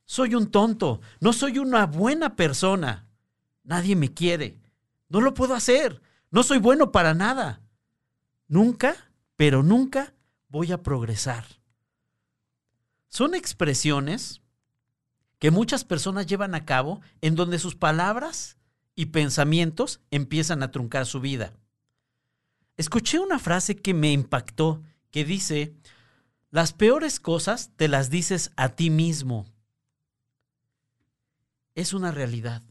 Speaker 1: Soy un tonto. No soy una buena persona. Nadie me quiere. No lo puedo hacer. No soy bueno para nada. Nunca, pero nunca voy a progresar. Son expresiones que muchas personas llevan a cabo en donde sus palabras y pensamientos empiezan a truncar su vida. Escuché una frase que me impactó que dice, las peores cosas te las dices a ti mismo. Es una realidad.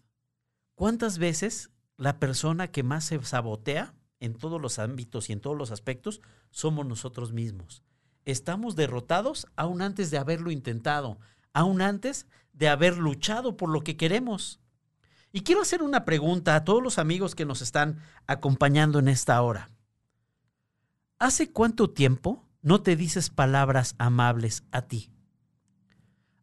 Speaker 1: ¿Cuántas veces la persona que más se sabotea en todos los ámbitos y en todos los aspectos somos nosotros mismos? Estamos derrotados aún antes de haberlo intentado, aún antes de haber luchado por lo que queremos. Y quiero hacer una pregunta a todos los amigos que nos están acompañando en esta hora. ¿Hace cuánto tiempo no te dices palabras amables a ti?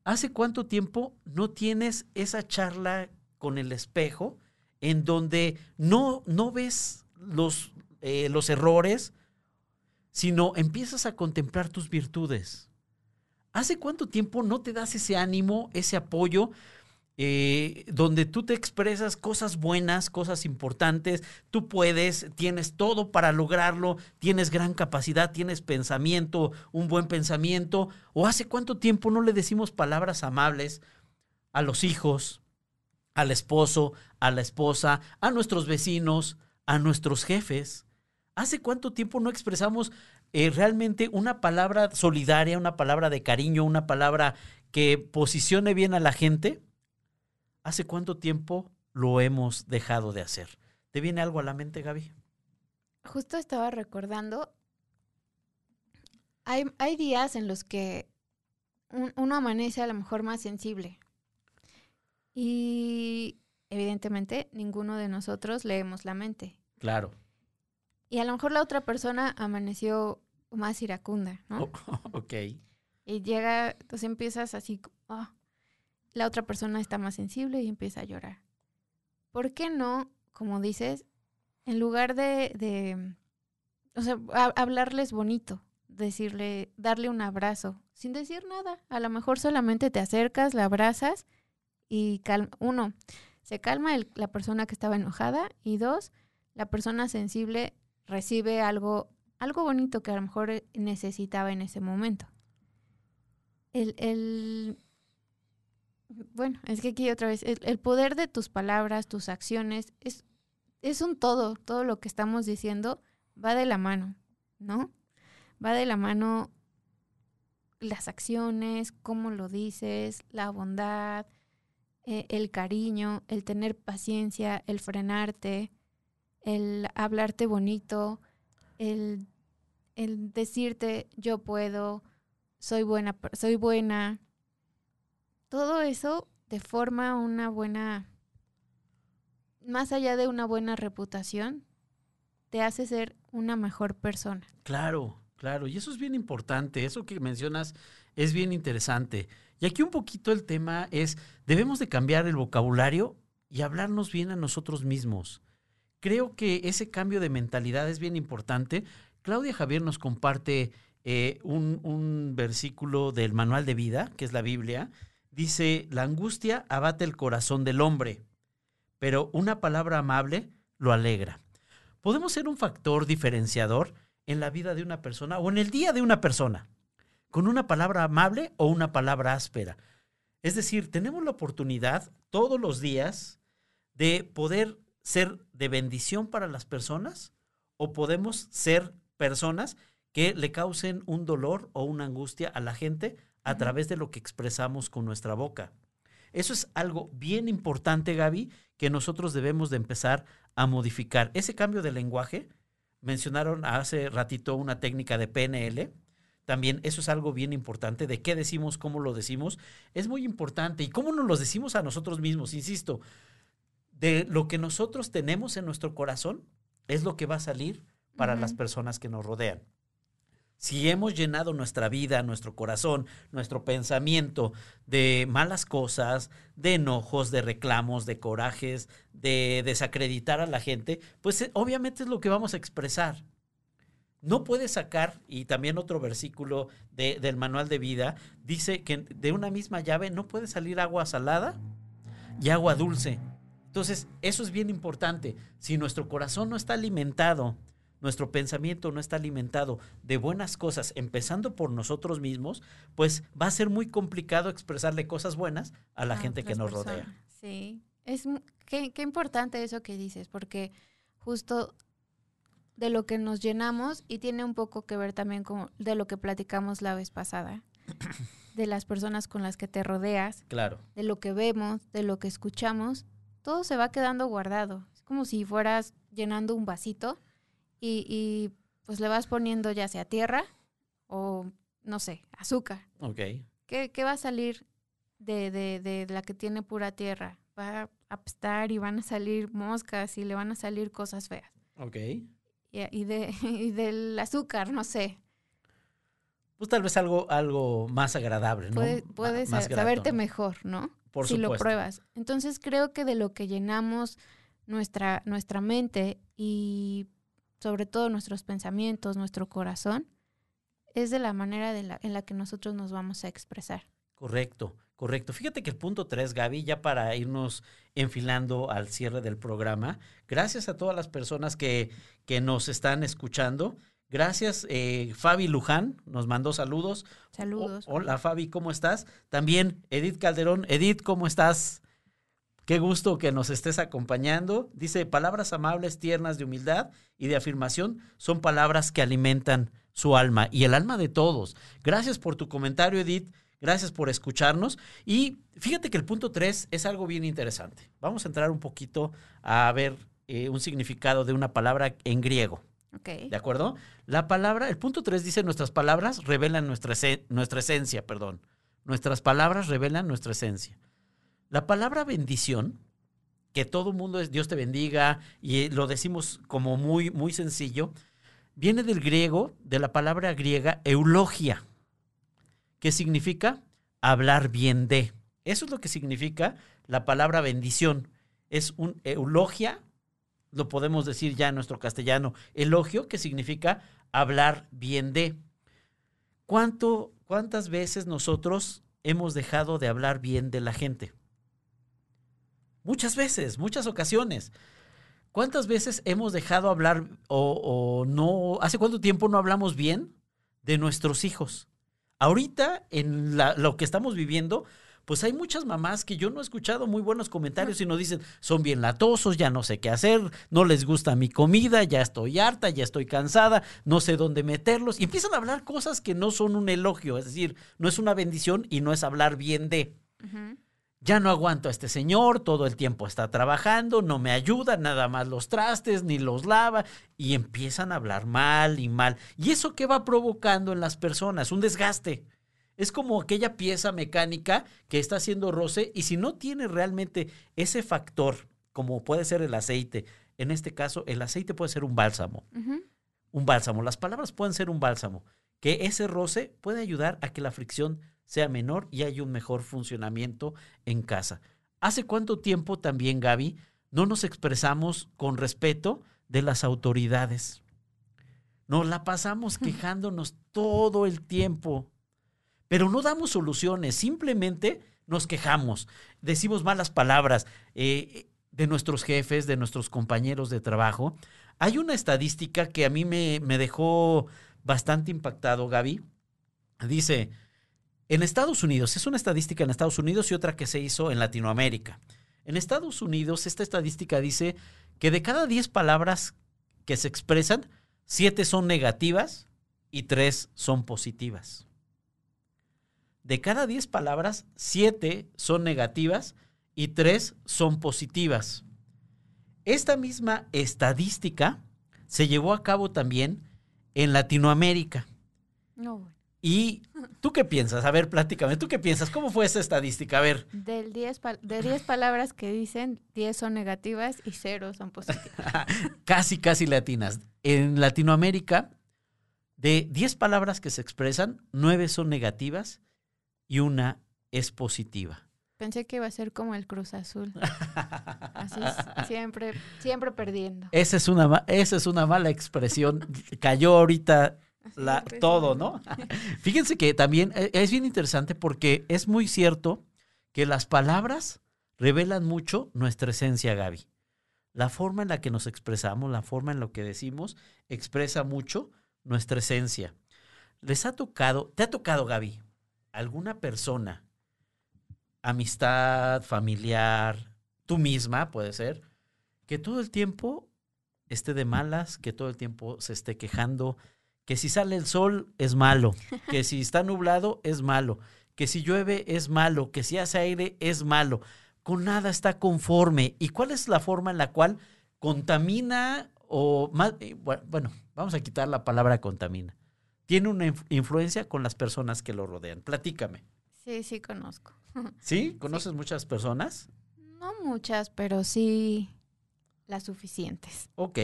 Speaker 1: ¿Hace cuánto tiempo no tienes esa charla con el espejo en donde no, no ves los, eh, los errores, sino empiezas a contemplar tus virtudes? ¿Hace cuánto tiempo no te das ese ánimo, ese apoyo eh, donde tú te expresas cosas buenas, cosas importantes, tú puedes, tienes todo para lograrlo, tienes gran capacidad, tienes pensamiento, un buen pensamiento, o hace cuánto tiempo no le decimos palabras amables a los hijos, al esposo, a la esposa, a nuestros vecinos, a nuestros jefes. ¿Hace cuánto tiempo no expresamos eh, realmente una palabra solidaria, una palabra de cariño, una palabra que posicione bien a la gente? ¿Hace cuánto tiempo lo hemos dejado de hacer? ¿Te viene algo a la mente, Gaby?
Speaker 2: Justo estaba recordando, hay, hay días en los que un- uno amanece a lo mejor más sensible. Y evidentemente ninguno de nosotros leemos la mente.
Speaker 1: Claro.
Speaker 2: Y a lo mejor la otra persona amaneció más iracunda, ¿no?
Speaker 1: Oh, ok.
Speaker 2: Y llega, entonces empiezas así, ah, la otra persona está más sensible y empieza a llorar. ¿Por qué no, como dices, en lugar de, de o sea, ha- hablarles bonito, decirle, darle un abrazo, sin decir nada? A lo mejor solamente te acercas, la abrazas y calma, uno, se calma la persona que estaba enojada y dos, la persona sensible recibe algo, algo bonito que a lo mejor necesitaba en ese momento. El, el bueno, es que aquí otra vez, el, poder de tus palabras, tus acciones, es, es un todo, todo lo que estamos diciendo va de la mano, ¿no? Va de la mano las acciones, cómo lo dices, la bondad, eh, el cariño, el tener paciencia, el frenarte, el hablarte bonito, el, el decirte yo puedo, soy buena, soy buena. Todo eso te forma una buena, más allá de una buena reputación, te hace ser una mejor persona.
Speaker 1: Claro, claro. Y eso es bien importante. Eso que mencionas es bien interesante. Y aquí un poquito el tema es, debemos de cambiar el vocabulario y hablarnos bien a nosotros mismos. Creo que ese cambio de mentalidad es bien importante. Claudia Javier nos comparte eh, un, un versículo del manual de vida, que es la Biblia. Dice, la angustia abate el corazón del hombre, pero una palabra amable lo alegra. podemos ser un factor diferenciador en la vida de una persona o en el día de una persona, con una palabra amable o una palabra áspera. Es decir, tenemos la oportunidad todos los días de poder ser de bendición para las personas o podemos ser personas que le causen un dolor o una angustia a la gente a través de lo que expresamos con nuestra boca. Eso es algo bien importante, Gaby, que nosotros debemos de empezar a modificar. Ese cambio de lenguaje, mencionaron hace ratito una técnica de PNL, también eso es algo bien importante, de qué decimos, cómo lo decimos, es muy importante. Y cómo nos lo decimos a nosotros mismos, insisto, de lo que nosotros tenemos en nuestro corazón es lo que va a salir para las personas que nos rodean. Si hemos llenado nuestra vida, nuestro corazón, nuestro pensamiento de malas cosas, de enojos, de reclamos, de corajes, de desacreditar a la gente, pues eh, obviamente es lo que vamos a expresar. No puedes sacar, y también otro versículo del manual de vida, dice que de una misma llave no puede salir agua salada y agua dulce. Entonces, eso es bien importante. Si nuestro corazón no está alimentado nuestro pensamiento no está alimentado de buenas cosas, empezando por nosotros mismos, pues va a ser muy complicado expresarle cosas buenas a la gente que nos rodea.
Speaker 2: Sí, es qué, qué importante eso que dices, porque justo de lo que nos llenamos y tiene un poco que ver también con de lo que platicamos la vez pasada, de las personas con las que te rodeas,
Speaker 1: claro.
Speaker 2: de lo que vemos, de lo que escuchamos, todo se va quedando guardado. Es como si fueras llenando un vasito y, pues le vas poniendo ya sea tierra o, no sé, azúcar.
Speaker 1: Ok.
Speaker 2: ¿Qué, va a salir de, de, de, la que tiene pura tierra? Va a apestar y van a salir moscas y le van a salir cosas feas.
Speaker 1: Ok.
Speaker 2: Y, de, y del azúcar, no sé.
Speaker 1: Pues tal vez algo, algo más agradable, ¿no?
Speaker 2: puedes saberte mejor, ¿no?
Speaker 1: Por
Speaker 2: si lo pruebas. Entonces creo que de lo que llenamos nuestra, nuestra mente y sobre todo nuestros pensamientos, nuestro corazón, es de la manera de la, en la que nosotros nos vamos a expresar.
Speaker 1: Correcto, correcto. Fíjate que el punto 3, Gaby, ya para irnos enfilando al cierre del programa, gracias a todas las personas que, que nos están escuchando. Gracias, eh, Fabi Luján nos mandó saludos.
Speaker 2: Saludos.
Speaker 1: hola, Fabi, ¿cómo estás? También Edith Calderón. Edith, ¿cómo estás? Qué gusto que nos estés acompañando. Dice, palabras amables, tiernas, de humildad y de afirmación son palabras que alimentan su alma y el alma de todos. Gracias por tu comentario, Edith. Gracias por escucharnos. Y fíjate que el punto 3 es algo bien interesante. Vamos a entrar un poquito a ver eh, un significado de una palabra en griego.
Speaker 2: Okay.
Speaker 1: ¿De acuerdo? La palabra, el punto 3 dice, nuestras palabras revelan nuestra, nuestra esencia, perdón. Nuestras palabras revelan nuestra esencia. La palabra bendición, que todo mundo es Dios te bendiga, y lo decimos como muy, muy sencillo, viene del griego, de la palabra griega eulogia, que significa hablar bien de. Eso es lo que significa la palabra bendición. Es un eulogia, lo podemos decir ya en nuestro castellano, elogio, que significa hablar bien de. ¿Cuánto, ¿Cuántas veces nosotros hemos dejado de hablar bien de la gente? Muchas veces, muchas ocasiones. ¿Cuántas veces hemos dejado hablar o, no? ¿Hace cuánto tiempo no hablamos bien de nuestros hijos? Ahorita, en lo que estamos viviendo, pues hay muchas mamás que yo no he escuchado muy buenos comentarios y nos dicen, son bien latosos, ya no sé qué hacer, no les gusta mi comida, ya estoy harta, ya estoy cansada, no sé dónde meterlos. Y empiezan a hablar cosas que no son un elogio, es decir, no es una bendición y no es hablar bien de ya no aguanto a este señor, todo el tiempo está trabajando, no me ayuda, nada más los trastes, ni los lava, y empiezan a hablar mal y mal. ¿Y eso qué va provocando en las personas? Un desgaste. Es como aquella pieza mecánica que está haciendo roce y si no tiene realmente ese factor, como puede ser el aceite, en este caso el aceite puede ser un bálsamo. Un bálsamo. Las palabras pueden ser un bálsamo. Que ese roce puede ayudar a que la fricción sea menor y haya un mejor funcionamiento en casa. ¿Hace cuánto tiempo también, Gaby, no nos expresamos con respeto de las autoridades? Nos la pasamos quejándonos todo el tiempo, pero no damos soluciones, simplemente nos quejamos, decimos malas palabras eh, de nuestros jefes, de nuestros compañeros de trabajo. Hay una estadística que a mí me, me dejó bastante impactado, Gaby. Dice, en Estados Unidos, es una estadística en Estados Unidos y otra que se hizo en Latinoamérica. En Estados Unidos, esta estadística dice que de cada 10 palabras que se expresan, 7 son negativas y 3 son positivas. De cada 10 palabras, 7 son negativas y 3 son positivas. Esta misma estadística se llevó a cabo también en Latinoamérica.
Speaker 2: No,
Speaker 1: ¿Y tú qué piensas? A ver, platícame, ¿tú qué piensas? ¿Cómo fue esa estadística? A ver.
Speaker 2: Del diez de 10 palabras que dicen, 10 son negativas y 0 son positivas.
Speaker 1: casi, casi latinas. En Latinoamérica, de 10 palabras que se expresan, 9 son negativas y una es positiva.
Speaker 2: Pensé que iba a ser como el Cruz Azul. Así es, siempre, siempre perdiendo.
Speaker 1: Esa es una, esa es una mala expresión. Cayó ahorita la, todo, ¿no? Fíjense que también eh, es bien interesante porque es muy cierto que las palabras revelan mucho nuestra esencia, Gaby. La forma en la que nos expresamos, la forma en la que decimos, expresa mucho nuestra esencia. ¿Les ha tocado, te ha tocado, Gaby, alguna persona, amistad, familiar, tú misma, puede ser, que todo el tiempo esté de malas, que todo el tiempo se esté quejando, que si sale el sol es malo, que si está nublado es malo, que si llueve es malo, que si hace aire es malo. Con nada está conforme. ¿Y cuál es la forma en la cual contamina o más, eh, bueno, vamos a quitar la palabra contamina. Tiene una influencia con las personas que lo rodean. Platícame.
Speaker 2: Sí, sí conozco.
Speaker 1: ¿Sí? ¿Conoces muchas personas?
Speaker 2: No muchas, pero sí las suficientes.
Speaker 1: Ok.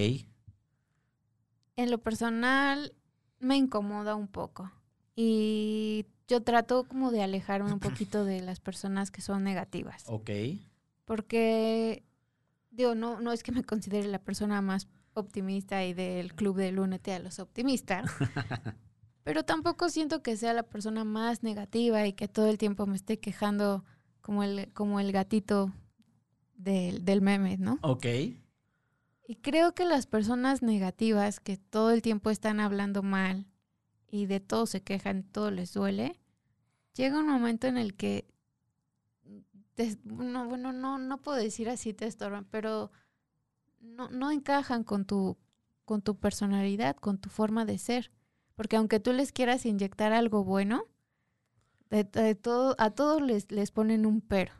Speaker 2: En lo personal, me incomoda un poco. Y yo trato como de alejarme un poquito de las personas que son negativas.
Speaker 1: Ok.
Speaker 2: Porque, digo, no, no es que me considere la persona más optimista y del club del Únete a los optimistas. pero tampoco siento que sea la persona más negativa y que todo el tiempo me esté quejando como el, como el gatito del, del meme, ¿no?
Speaker 1: Ok.
Speaker 2: Y creo que las personas negativas que todo el tiempo están hablando mal y de todo se quejan, todo les duele, llega un momento en el que, no, bueno, no, no puedo decir así te estorban, pero no, no encajan con tu, con tu personalidad, con tu forma de ser. Porque aunque tú les quieras inyectar algo bueno, de, todo, a todos les, les ponen un pero.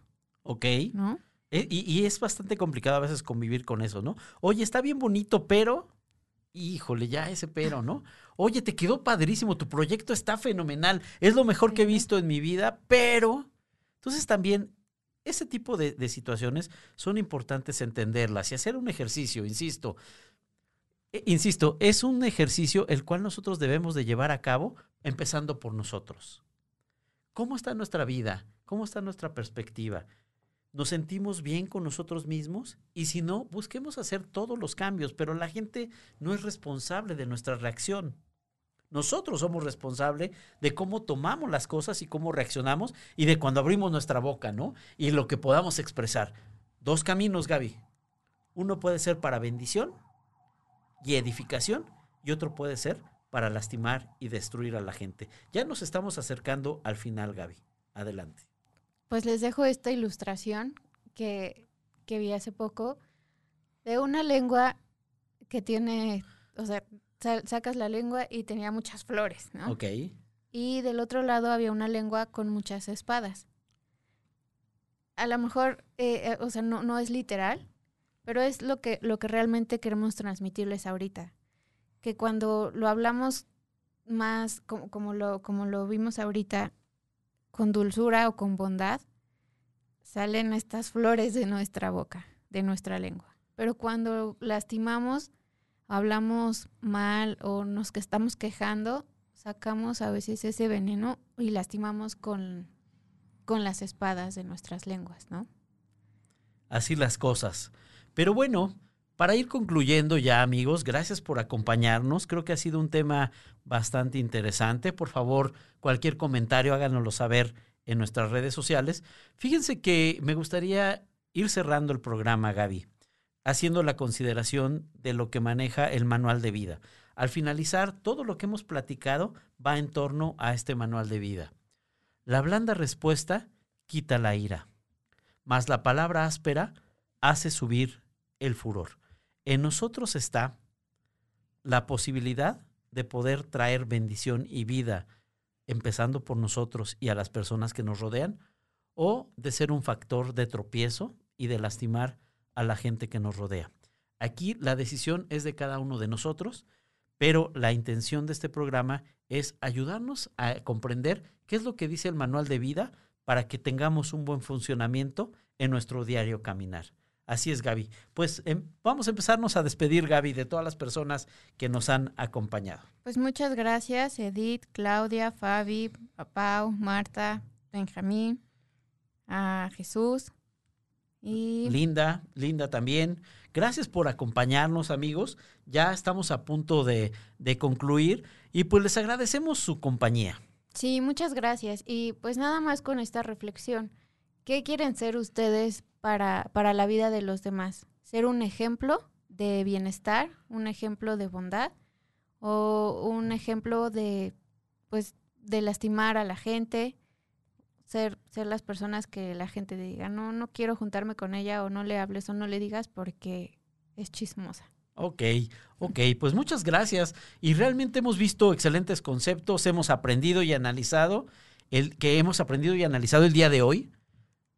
Speaker 1: Ok.
Speaker 2: ¿No?
Speaker 1: Eh, y, es bastante complicado a veces convivir con eso, ¿no? Oye, está bien bonito, pero, híjole, ya ese pero, ¿no? Oye, te quedó padrísimo, tu proyecto está fenomenal, es lo mejor que he visto en mi vida, pero... Entonces también ese tipo de, de situaciones son importantes entenderlas y hacer un ejercicio, insisto. Eh, insisto, es un ejercicio el cual nosotros debemos de llevar a cabo empezando por nosotros. ¿Cómo está nuestra vida? ¿Cómo está nuestra perspectiva? Nos sentimos bien con nosotros mismos y si no, busquemos hacer todos los cambios, pero la gente no es responsable de nuestra reacción. Nosotros somos responsables de cómo tomamos las cosas y cómo reaccionamos y de cuando abrimos nuestra boca, ¿no? Y lo que podamos expresar. Dos caminos, Gaby. Uno puede ser para bendición y edificación y otro puede ser para lastimar y destruir a la gente. Ya nos estamos acercando al final, Gaby. Adelante.
Speaker 2: Pues les dejo esta ilustración que, vi hace poco de una lengua que tiene, o sea, sacas la lengua y tenía muchas flores, ¿no?
Speaker 1: Ok.
Speaker 2: Y del otro lado había una lengua con muchas espadas. A lo mejor, eh, eh, o sea, no, no es literal, pero es lo que, lo que realmente queremos transmitirles ahorita. Que cuando lo hablamos más como, como, lo, como lo vimos ahorita, con dulzura o con bondad, salen estas flores de nuestra boca, de nuestra lengua. Pero cuando lastimamos, hablamos mal o nos que estamos quejando, sacamos a veces ese veneno y lastimamos con, con las espadas de nuestras lenguas, ¿no?
Speaker 1: Así las cosas. Pero bueno, para ir concluyendo ya, amigos, gracias por acompañarnos. Creo que ha sido un tema bastante interesante. Por favor, cualquier comentario háganoslo saber en nuestras redes sociales. Fíjense que me gustaría ir cerrando el programa, Gaby. haciendo la consideración de lo que maneja el manual de vida. Al finalizar, todo lo que hemos platicado va en torno a este manual de vida. La blanda respuesta quita la ira, mas la palabra áspera hace subir el furor. En nosotros está la posibilidad de poder traer bendición y vida, empezando por nosotros y a las personas que nos rodean, o de ser un factor de tropiezo y de lastimar a la gente que nos rodea. Aquí la decisión es de cada uno de nosotros, pero la intención de este programa es ayudarnos a comprender qué es lo que dice el manual de vida para que tengamos un buen funcionamiento en nuestro diario caminar. Así es, Gaby. Pues em, vamos a empezarnos a despedir, Gaby, de todas las personas que nos han acompañado.
Speaker 2: Pues muchas gracias, Edith, Claudia, Fabi, Pau, Marta, Benjamín, a Jesús, y...
Speaker 1: Linda, Linda también. Gracias por acompañarnos, amigos. Ya estamos a punto de, de, concluir y pues les agradecemos su compañía.
Speaker 2: Sí, muchas gracias. Y pues nada más con esta reflexión. ¿Qué quieren ser ustedes para, para la vida de los demás? ¿Ser un ejemplo de bienestar, un ejemplo de bondad o un ejemplo de, pues, de lastimar a la gente, ser, ser las personas que la gente diga, no, no quiero juntarme con ella o no le hables o no le digas porque es chismosa.
Speaker 1: Ok, ok, pues muchas gracias. Y realmente hemos visto excelentes conceptos, hemos aprendido y analizado, el que hemos aprendido y analizado el día de hoy.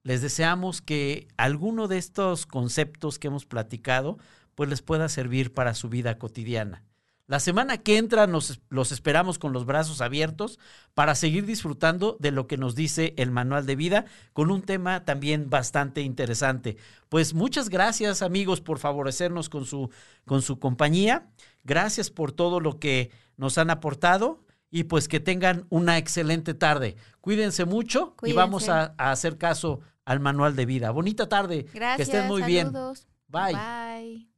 Speaker 1: Les deseamos que alguno de estos conceptos que hemos platicado, pues les pueda servir para su vida cotidiana. La semana que entra nos, los esperamos con los brazos abiertos para seguir disfrutando de lo que nos dice el manual de vida con un tema también bastante interesante. Pues muchas gracias amigos por favorecernos con su, con su compañía. Gracias por todo lo que nos han aportado y pues que tengan una excelente tarde. Cuídense mucho y vamos a, hacer caso al manual de vida. Bonita tarde.
Speaker 2: Gracias.
Speaker 1: Que estén muy
Speaker 2: saludos.
Speaker 1: bien. Bye.
Speaker 2: Bye.